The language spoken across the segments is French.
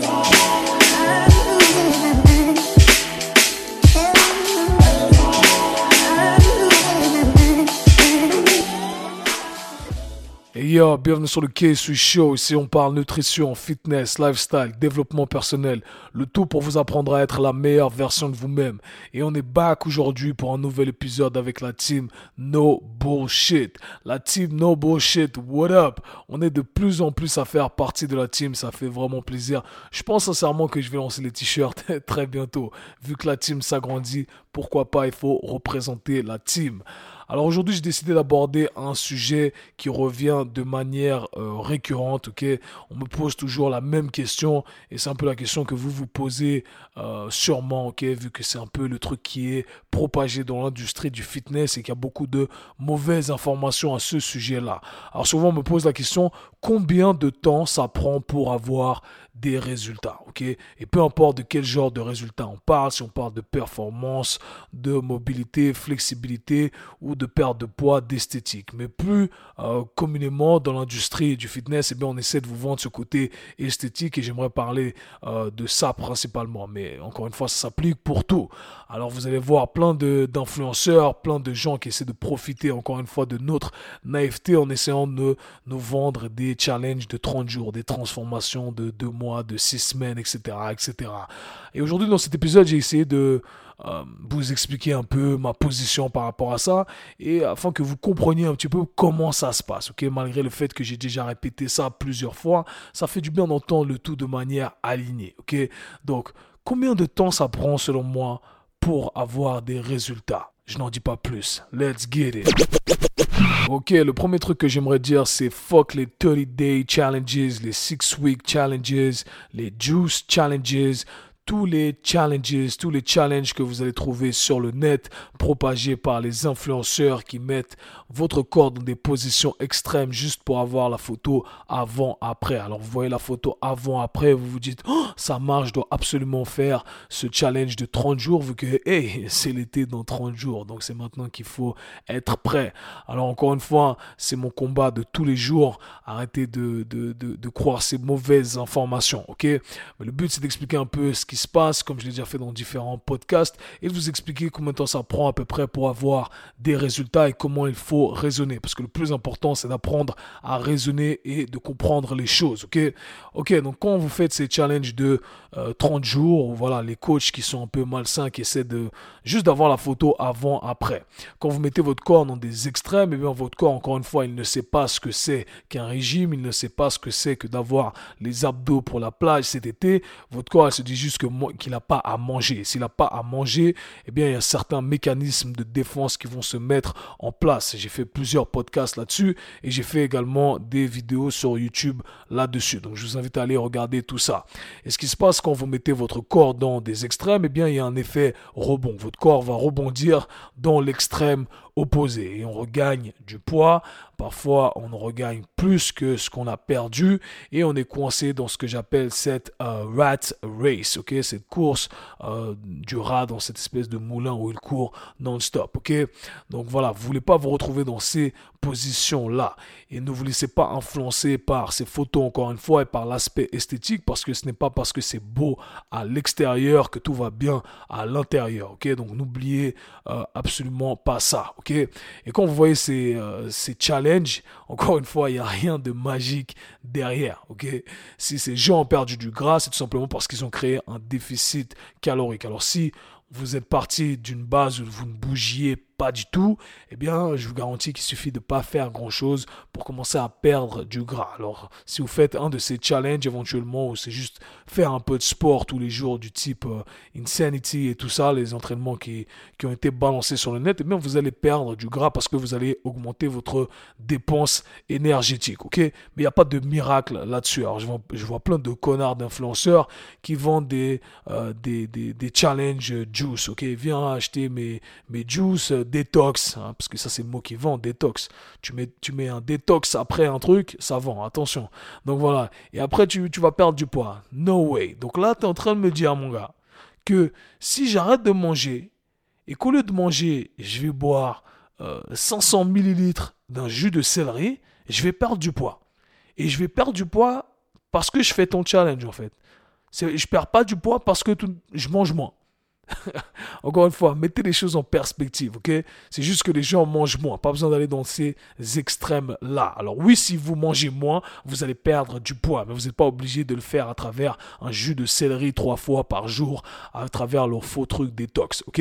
today. Yo, bienvenue sur le KSU Show. Ici, on parle nutrition, fitness, lifestyle, développement personnel. Le tout pour vous apprendre à être la meilleure version de vous-même. Et on est back aujourd'hui pour un nouvel épisode avec la team No Bullshit. La team No Bullshit, what up? On est de plus en plus à faire partie de la team. Ça fait vraiment plaisir. Je pense sincèrement que je vais lancer les t-shirts très bientôt. Vu que la team s'agrandit, pourquoi pas, il faut représenter la team. Alors aujourd'hui, j'ai décidé d'aborder un sujet qui revient de manière euh, récurrente. Ok, on me pose toujours la même question et c'est un peu la question que vous vous posez euh, sûrement. Ok, vu que c'est un peu le truc qui est propagé dans l'industrie du fitness et qu'il y a beaucoup de mauvaises informations à ce sujet-là. Alors souvent, on me pose la question combien de temps ça prend pour avoir des résultats, ok? Et peu importe de quel genre de résultats on parle, si on parle de performance, de mobilité, flexibilité ou de perte de poids, d'esthétique. Mais plus euh, communément dans l'industrie du fitness, eh bien, on essaie de vous vendre ce côté esthétique et j'aimerais parler euh, de ça principalement. Mais encore une fois, ça s'applique pour tout. Alors vous allez voir plein d'influenceurs, plein de gens qui essaient de profiter encore une fois de notre naïveté en essayant de nous vendre des challenges de 30 jours, des transformations de 2 mois de six semaines, etc. etc. Et aujourd'hui, dans cet épisode, j'ai essayé de euh, vous expliquer un peu ma position par rapport à ça et afin que vous compreniez un petit peu comment ça se passe. ok? Malgré le fait que j'ai déjà répété ça plusieurs fois, ça fait du bien d'entendre le tout de manière alignée. ok? Donc, combien de temps ça prend selon moi pour avoir des résultats? Je n'en dis pas plus. Let's get it. Ok, le premier truc que j'aimerais dire, c'est fuck les 30 day challenges, les 6 week challenges, les juice challenges, tous les challenges, tous les challenges que vous allez trouver sur le net propagés par les influenceurs qui mettent votre corps dans des positions extrêmes juste pour avoir la photo avant-après. Alors vous voyez la photo avant-après, vous vous dites, oh, ça marche, je dois absolument faire ce challenge de 30 jours vu que, hey, c'est l'été dans 30 jours. Donc c'est maintenant qu'il faut être prêt. Alors encore une fois, c'est mon combat de tous les jours. Arrêtez de, de, de, de croire ces mauvaises informations, ok? Le but c'est d'expliquer un peu ce qui se passe, comme je l'ai déjà fait dans différents podcasts, et de vous expliquer combien de temps ça prend à peu près pour avoir des résultats et comment il faut raisonner. Parce que le plus important, c'est d'apprendre à raisonner et de comprendre les choses. Ok, ok. Donc quand vous faites ces challenges de 30 euh, jours, voilà, les coachs qui sont un peu malsains, qui essaient de juste d'avoir la photo avant, après. Quand vous mettez votre corps dans des extrêmes, et eh bien votre corps, encore une fois, il ne sait pas ce que c'est qu'un régime, il ne sait pas ce que c'est que d'avoir les abdos pour la plage cet été. Votre corps, il se dit juste que qu'il n'a pas à manger. S'il n'a pas à manger, eh bien, il y a certains mécanismes de défense qui vont se mettre en place. J'ai fait plusieurs podcasts là-dessus et j'ai fait également des vidéos sur YouTube là-dessus. Donc, je vous invite à aller regarder tout ça. Et ce qui se passe quand vous mettez votre corps dans des extrêmes, eh bien, il y a un effet rebond. Votre corps va rebondir dans l'extrême opposé et on regagne du poids. Parfois, on regagne plus que ce qu'on a perdu et on est coincé dans ce que j'appelle cette euh, rat race, ok, cette course euh, du rat dans cette espèce de moulin où il court non-stop, ok? Donc voilà, vous voulez pas vous retrouver dans ces positions-là et ne vous laissez pas influencer par ces photos encore une fois et par l'aspect esthétique parce que ce n'est pas parce que c'est beau à l'extérieur que tout va bien à l'intérieur, ok? Donc n'oubliez euh, absolument pas ça, ok? Et quand vous voyez ces, ces challenges encore une fois, il n'y a rien de magique derrière. ok? Si ces gens ont perdu du gras, c'est tout simplement parce qu'ils ont créé un déficit calorique. Alors si vous êtes parti d'une base où vous ne bougiez pas du tout, eh bien, je vous garantis qu'il suffit de pas faire grand chose pour commencer à perdre du gras. Alors, si vous faites un de ces challenges éventuellement, c'est juste faire un peu de sport tous les jours du type euh, Insanity et tout ça, les entraînements qui, qui ont été balancés sur le net, eh bien, vous allez perdre du gras parce que vous allez augmenter votre dépense énergétique, ok? Mais il n'y a pas de miracle là-dessus. Alors, je vois, je vois plein de connards d'influenceurs qui vendent des, euh, challenges juice, ok? Viens acheter mes, mes juice détox, hein, parce que ça c'est le mot qui vend, détox. Tu mets, tu mets un détox après un truc, ça vend, attention. Donc voilà. Et après tu, tu vas perdre du poids. No way. Donc là, tu es en train de me dire, mon gars, que si j'arrête de manger et qu'au lieu de manger, je vais boire 500 euh, millilitres d'un jus de céleri, je vais perdre du poids. Et je vais perdre du poids parce que je fais ton challenge en fait. Je perds pas du poids parce que je mange moins. Encore une fois, mettez les choses en perspective, ok? C'est juste que les gens mangent moins, pas besoin d'aller dans ces extrêmes-là. Alors oui, si vous mangez moins, vous allez perdre du poids, mais vous n'êtes pas obligé de le faire à travers un jus de céleri trois fois par jour, à travers leur faux truc détox, ok?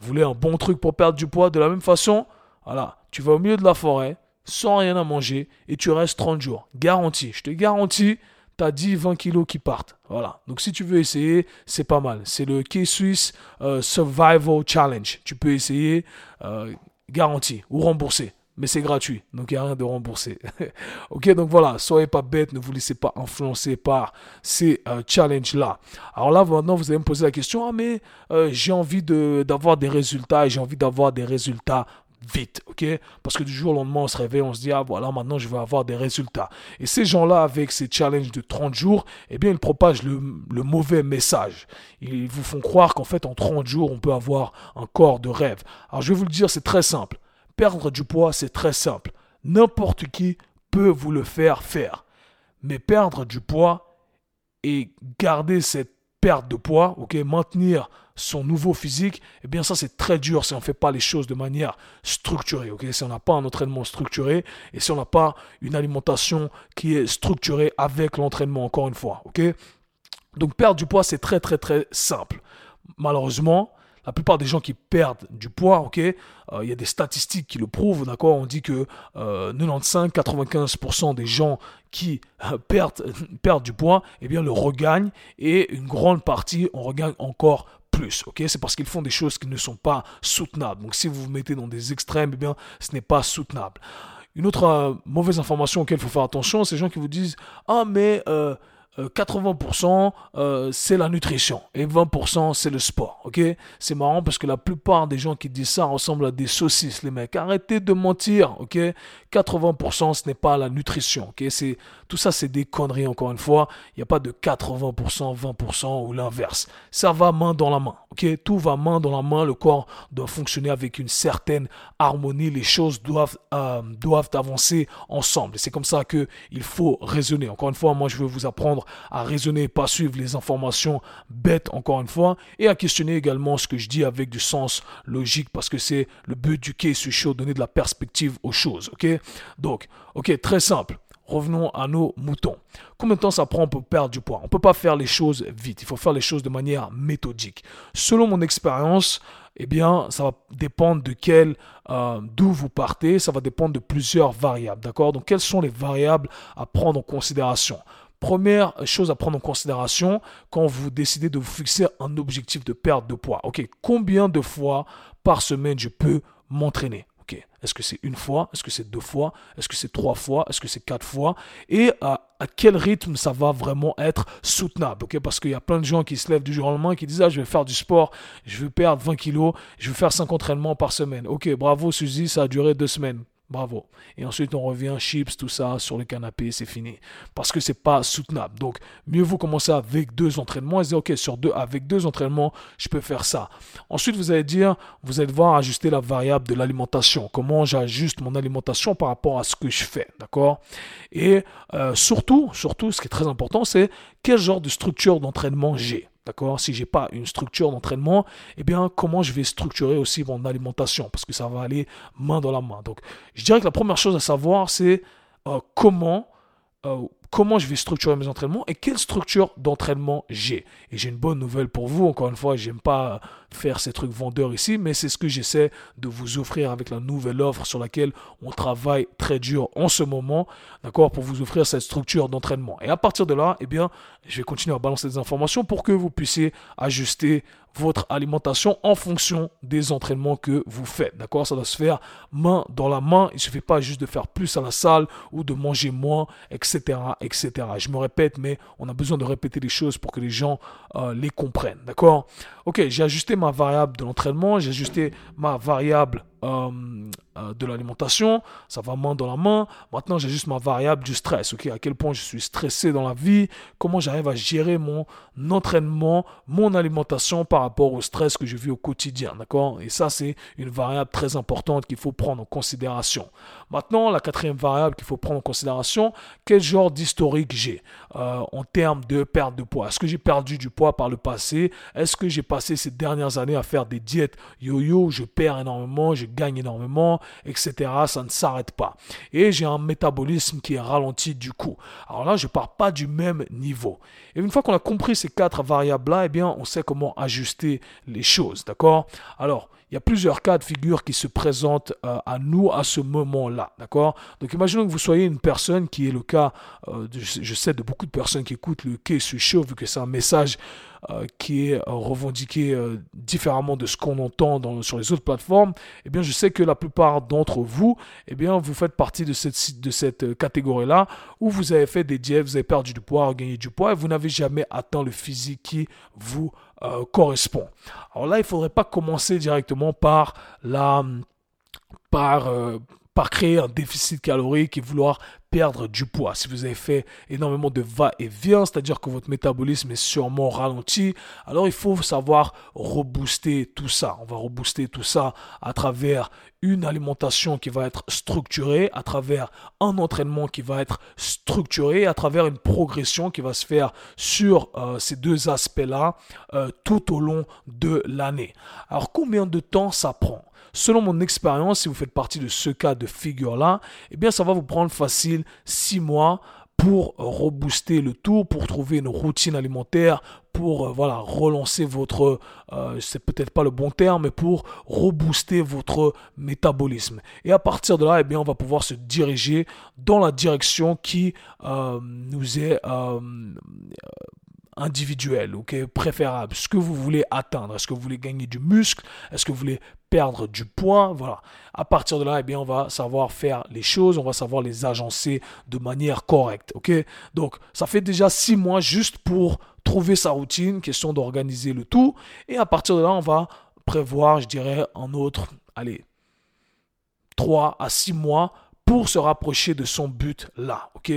Vous voulez un bon truc pour perdre du poids de la même façon? Voilà, tu vas au milieu de la forêt, sans rien à manger, et tu restes 30 jours. Garanti, je te garantis, tu as 10, 20 kilos qui partent. Voilà. Donc si tu veux essayer, c'est pas mal. C'est le K-Swiss euh, Survival Challenge. Tu peux essayer, euh, garanti, ou rembourser. Mais c'est gratuit, donc il n'y a rien de remboursé. ok, donc voilà, soyez pas bête, ne vous laissez pas influencer par ces euh, challenges-là. Alors là, maintenant, vous allez me poser la question, ah mais j'ai envie d'avoir des résultats et j'ai envie d'avoir des résultats vite, ok? Parce que du jour au lendemain, on se réveille, on se dit, ah voilà, maintenant je vais avoir des résultats. Et ces gens-là, avec ces challenges de 30 jours, eh bien, ils propagent le, le mauvais message. Ils vous font croire qu'en fait, en 30 jours, on peut avoir un corps de rêve. Alors, je vais vous le dire, c'est très simple. Perdre du poids, c'est très simple. N'importe qui peut vous le faire faire. Mais perdre du poids et garder cette perte de poids, ok, maintenir son nouveau physique, eh bien ça c'est très dur si on ne fait pas les choses de manière structurée, ok, si on n'a pas un entraînement structuré et si on n'a pas une alimentation qui est structurée avec l'entraînement, encore une fois, ok. Donc perdre du poids c'est très très très simple. Malheureusement, la plupart des gens qui perdent du poids, ok, euh, il y a des statistiques qui le prouvent, on dit que 95-95% euh, des gens qui euh, perdent, du poids, eh bien le regagnent et une grande partie on regagne encore plus, ok C'est parce qu'ils font des choses qui ne sont pas soutenables. Donc si vous vous mettez dans des extrêmes, eh bien ce n'est pas soutenable. Une autre mauvaise information auquel il faut faire attention, c'est les gens qui vous disent ah mais 80% euh, euh, c'est la nutrition et 20% c'est le sport. Ok? C'est marrant parce que la plupart des gens qui disent ça ressemblent à des saucisses, les mecs. Arrêtez de mentir. Ok? 80% ce n'est pas la nutrition. Ok? C'est tout ça, c'est des conneries. Encore une fois, il n'y a pas de 80%, 20% ou l'inverse. Ça va main dans la main. Tout va main dans la main. Le corps doit fonctionner avec une certaine harmonie. Les choses doivent euh, doivent avancer ensemble. C'est comme ça que il faut raisonner. Encore une fois, moi je veux vous apprendre à raisonner, pas suivre les informations bêtes encore une fois, et à questionner également ce que je dis avec du sens logique parce que c'est le but du case show, donner de la perspective aux choses, Donc, ok, très simple. Revenons à nos moutons. Combien de temps ça prend pour perdre du poids? On ne peut pas faire les choses vite, il faut faire les choses de manière méthodique. Selon mon expérience, eh bien, ça va dépendre de quel, euh, d'où vous partez, ça va dépendre de plusieurs variables, d'accord? Donc, quelles sont les variables à prendre en considération? Première chose à prendre en considération quand vous décidez de vous fixer un objectif de perte de poids. Ok, combien de fois par semaine je peux m'entraîner? Ok, est-ce que c'est une fois? Est-ce que c'est deux fois? Est-ce que c'est trois fois? Est-ce que c'est quatre fois? Et à, quel rythme ça va vraiment être soutenable? Parce qu'il y a plein de gens qui se lèvent du jour au lendemain qui disent ah je vais faire du sport, je vais perdre 20 kilos, je vais faire 5 entraînements par semaine. Ok, bravo Suzy, ça a duré deux semaines. Bravo. Et ensuite, on revient chips, tout ça, sur le canapé, c'est fini. Parce que c'est pas soutenable. Donc, mieux vous commencer avec deux entraînements et dire, OK, sur deux, avec deux entraînements, je peux faire ça. Ensuite, vous allez dire, vous allez devoir ajuster la variable de l'alimentation. Comment j'ajuste mon alimentation par rapport à ce que je fais. D'accord? Et euh, surtout, surtout, ce qui est très important, c'est quel genre de structure d'entraînement j'ai. D'accord? Si j'ai pas une structure d'entraînement, eh bien, comment je vais structurer aussi mon alimentation? Parce que ça va aller main dans la main. Donc, je dirais que la première chose à savoir, c'est euh, comment euh, comment je vais structurer mes entraînements et quelle structure d'entraînement j'ai. Et j'ai une bonne nouvelle pour vous, encore une fois, j'aime pas faire ces trucs vendeurs ici, mais c'est ce que j'essaie de vous offrir avec la nouvelle offre sur laquelle on travaille très dur en ce moment, d'accord, pour vous offrir cette structure d'entraînement. Et à partir de là, eh bien, je vais continuer à balancer des informations pour que vous puissiez ajuster votre alimentation en fonction des entraînements que vous faites. D'accord? Ça doit se faire main dans la main. Il ne suffit pas juste de faire plus à la salle ou de manger moins, etc. etc. Je me répète, mais on a besoin de répéter les choses pour que les gens euh, les comprennent. D'accord? Ok, j'ai ajusté ma variable de l'entraînement, j'ai ajusté ma variable euh, euh, de l'alimentation, ça va main dans la main. Maintenant, j'ai juste ma variable du stress, ok? À quel point je suis stressé dans la vie, comment j'arrive à gérer mon entraînement, mon alimentation par rapport au stress que je vis au quotidien, d'accord? Et ça, c'est une variable très importante qu'il faut prendre en considération. Maintenant, la quatrième variable qu'il faut prendre en considération, quel genre d'historique j'ai euh, en termes de perte de poids? Est-ce que j'ai perdu du poids par le passé? Est-ce que j'ai passé ces dernières années à faire des diètes? Yo-yo, je perds énormément, gagne énormément, etc. Ça ne s'arrête pas. Et j'ai un métabolisme qui est ralenti du coup. Alors là, je pars pas du même niveau. Et une fois qu'on a compris ces quatre variables-là, eh bien, on sait comment ajuster les choses, d'accord? Alors, il y a plusieurs cas de figure qui se présentent euh, à nous à ce moment-là, d'accord? Donc imaginons que vous soyez une personne qui est le cas, euh, je sais de beaucoup de personnes qui écoutent le sur chaud, vu que c'est un message euh, qui est revendiqué différemment de ce qu'on entend sur les autres plateformes, eh bien je sais que la plupart d'entre vous, eh bien vous faites partie de cette, de cette catégorie-là où vous avez fait des diètes, vous avez perdu du poids, gagné du poids et vous n'avez jamais atteint le physique qui vous euh, correspond. Alors là, il ne faudrait pas commencer directement par la par, euh, par créer un déficit calorique et vouloir perdre du poids. Si vous avez fait énormément de va-et-vient, c'est-à-dire que votre métabolisme est sûrement ralenti, alors il faut savoir rebooster tout ça. On va rebooster tout ça à travers une alimentation qui va être structurée, à travers un entraînement qui va être structuré, à travers une progression qui va se faire sur euh, ces deux aspects-là euh, tout au long de l'année. Alors combien de temps ça prend? Selon mon expérience, si vous faites partie de ce cas de figure-là, eh bien, ça va vous prendre facile six mois pour rebooster le tout, pour trouver une routine alimentaire, pour euh, voilà relancer votre, euh, c'est peut-être pas le bon terme, mais pour rebooster votre métabolisme. Et à partir de là, eh bien, on va pouvoir se diriger dans la direction qui euh, nous est individuel, ok, préférable, ce que vous voulez atteindre, est-ce que vous voulez gagner du muscle, est-ce que vous voulez perdre du poids, voilà. À partir de là, eh bien, on va savoir faire les choses, on va savoir les agencer de manière correcte, ok? Donc, ça fait déjà six mois juste pour trouver sa routine, question d'organiser le tout, et à partir de là, on va prévoir, je dirais, un autre, allez, trois à six mois pour se rapprocher de son but là, ok?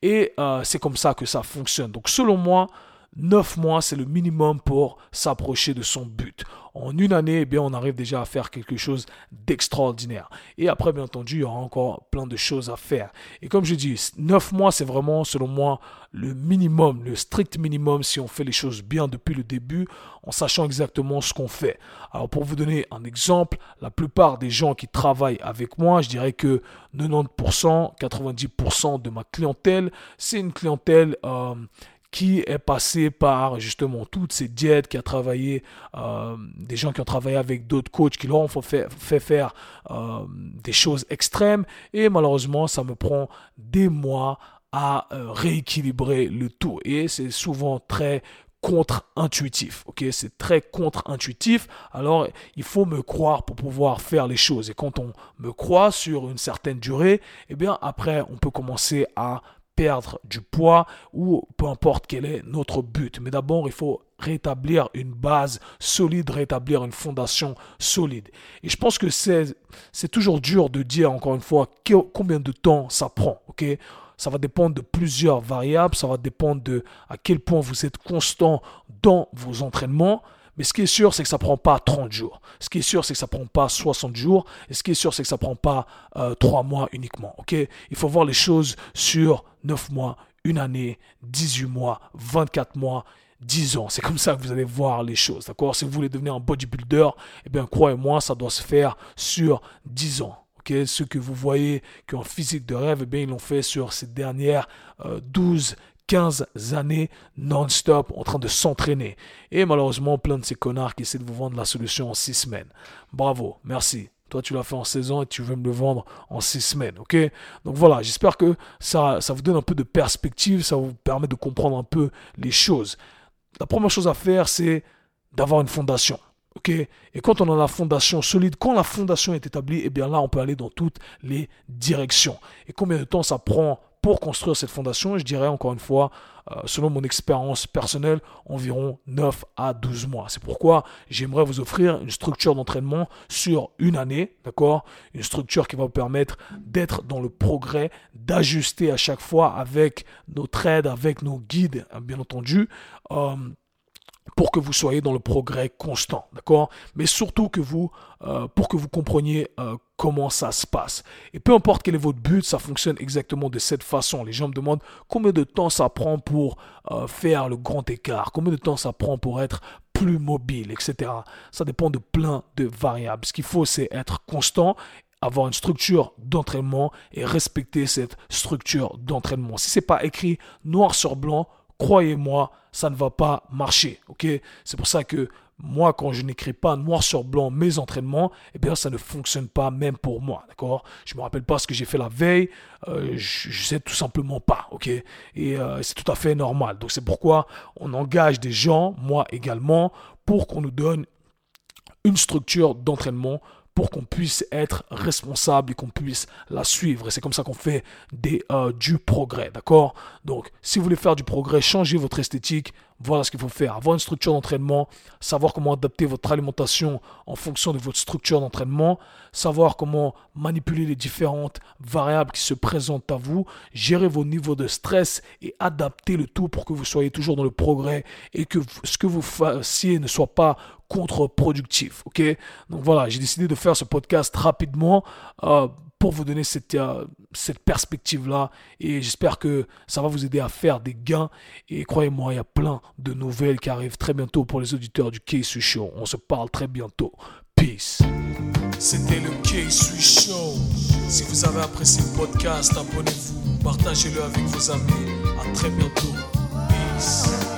Et euh, c'est comme ça que ça fonctionne. Donc selon moi, 9 mois, c'est le minimum pour s'approcher de son but. En une année, eh bien, on arrive déjà à faire quelque chose d'extraordinaire. Et après, bien entendu, il y aura encore plein de choses à faire. Et comme je dis, 9 mois, c'est vraiment, selon moi, le minimum, le strict minimum si on fait les choses bien depuis le début, en sachant exactement ce qu'on fait. Alors, pour vous donner un exemple, la plupart des gens qui travaillent avec moi, je dirais que 90%, 90% de ma clientèle, c'est une clientèle euh, qui est passé par justement toutes ces diètes, qui a travaillé, euh, des gens qui ont travaillé avec d'autres coachs qui leur ont fait, faire euh, des choses extrêmes. Et malheureusement, ça me prend des mois à euh, rééquilibrer le tout. Et c'est souvent très contre-intuitif. Ok, c'est très contre-intuitif. Alors, il faut me croire pour pouvoir faire les choses. Et quand on me croit sur une certaine durée, eh bien, après, on peut commencer à perdre du poids ou peu importe quel est notre but. Mais d'abord, il faut rétablir une base solide, rétablir une fondation solide. Et je pense que c'est, toujours dur de dire, encore une fois, combien de temps ça prend. ça va dépendre de plusieurs variables, ça va dépendre de à quel point vous êtes constant dans vos entraînements. Mais ce qui est sûr, c'est que ça prend pas 30 jours. Ce qui est sûr, c'est que ça prend pas 60 jours. Et ce qui est sûr, c'est que ça prend pas euh, 3 mois uniquement. Il faut voir les choses sur 9 mois, une année, 18 mois, 24 mois, 10 ans. C'est comme ça que vous allez voir les choses. D'accord? Si vous voulez devenir un bodybuilder, eh bien, croyez-moi, ça doit se faire sur 10 ans. Ok? Ceux que vous voyez qui ont physique de rêve, eh bien, ils l'ont fait sur ces dernières euh, 12, 15 années non-stop en train de s'entraîner. Et malheureusement, plein de ces connards qui essaient de vous vendre la solution en 6 semaines. Bravo, merci. Toi, tu l'as fait en 16 ans et tu veux me le vendre en 6 semaines, ok? Donc voilà, j'espère que ça, ça vous donne un peu de perspective, ça vous permet de comprendre un peu les choses. La première chose à faire, c'est d'avoir une fondation. ok? Et quand on a la fondation solide, quand la fondation est établie, eh bien là, on peut aller dans toutes les directions. Et combien de temps ça prend pour construire cette fondation, je dirais encore une fois, euh, selon mon expérience personnelle, environ 9 à 12 mois. C'est pourquoi j'aimerais vous offrir une structure d'entraînement sur une année, d'accord? Une structure qui va vous permettre d'être dans le progrès, d'ajuster à chaque fois avec notre aide, avec nos guides, hein, bien entendu. Euh, pour que vous soyez dans le progrès constant, d'accord? Mais surtout que vous, euh, pour que vous compreniez euh, comment ça se passe. Et peu importe quel est votre but, ça fonctionne exactement de cette façon. Les gens me demandent combien de temps ça prend pour euh, faire le grand écart, combien de temps ça prend pour être plus mobile, etc. Ça dépend de plein de variables. Ce qu'il faut, c'est être constant avoir une structure d'entraînement et respecter cette structure d'entraînement. Si c'est pas écrit noir sur blanc, croyez-moi, ça ne va pas marcher. C'est pour ça que moi, quand je n'écris pas noir sur blanc mes entraînements, eh bien, ça ne fonctionne pas même pour moi. D'accord? Je me rappelle pas ce que j'ai fait la veille. Euh, je, ne sais tout simplement pas. Et euh, c'est tout à fait normal. Donc, c'est pourquoi on engage des gens, moi également, pour qu'on nous donne une structure d'entraînement pour qu'on puisse être responsable et qu'on puisse la suivre. C'est comme ça qu'on fait euh, du progrès, d'accord? Donc, si vous voulez faire du progrès, changez votre esthétique, voilà ce qu'il faut faire. Avoir une structure d'entraînement, savoir comment adapter votre alimentation en fonction de votre structure d'entraînement, savoir comment manipuler les différentes variables qui se présentent à vous, gérer vos niveaux de stress et adapter le tout pour que vous soyez toujours dans le progrès et que ce que vous fassiez ne soit pas contre-productif. Ok? Donc voilà, j'ai décidé de faire ce podcast rapidement. Euh, pour vous donner cette, euh, cette perspective-là. Et j'espère que ça va vous aider à faire des gains. Et croyez-moi, il y a plein de nouvelles qui arrivent très bientôt pour les auditeurs du K-Sui Show. On se parle très bientôt. Peace. C'était le K-Sui Show. Si vous avez apprécié le podcast, abonnez-vous, partagez-le avec vos amis. À très bientôt. Peace.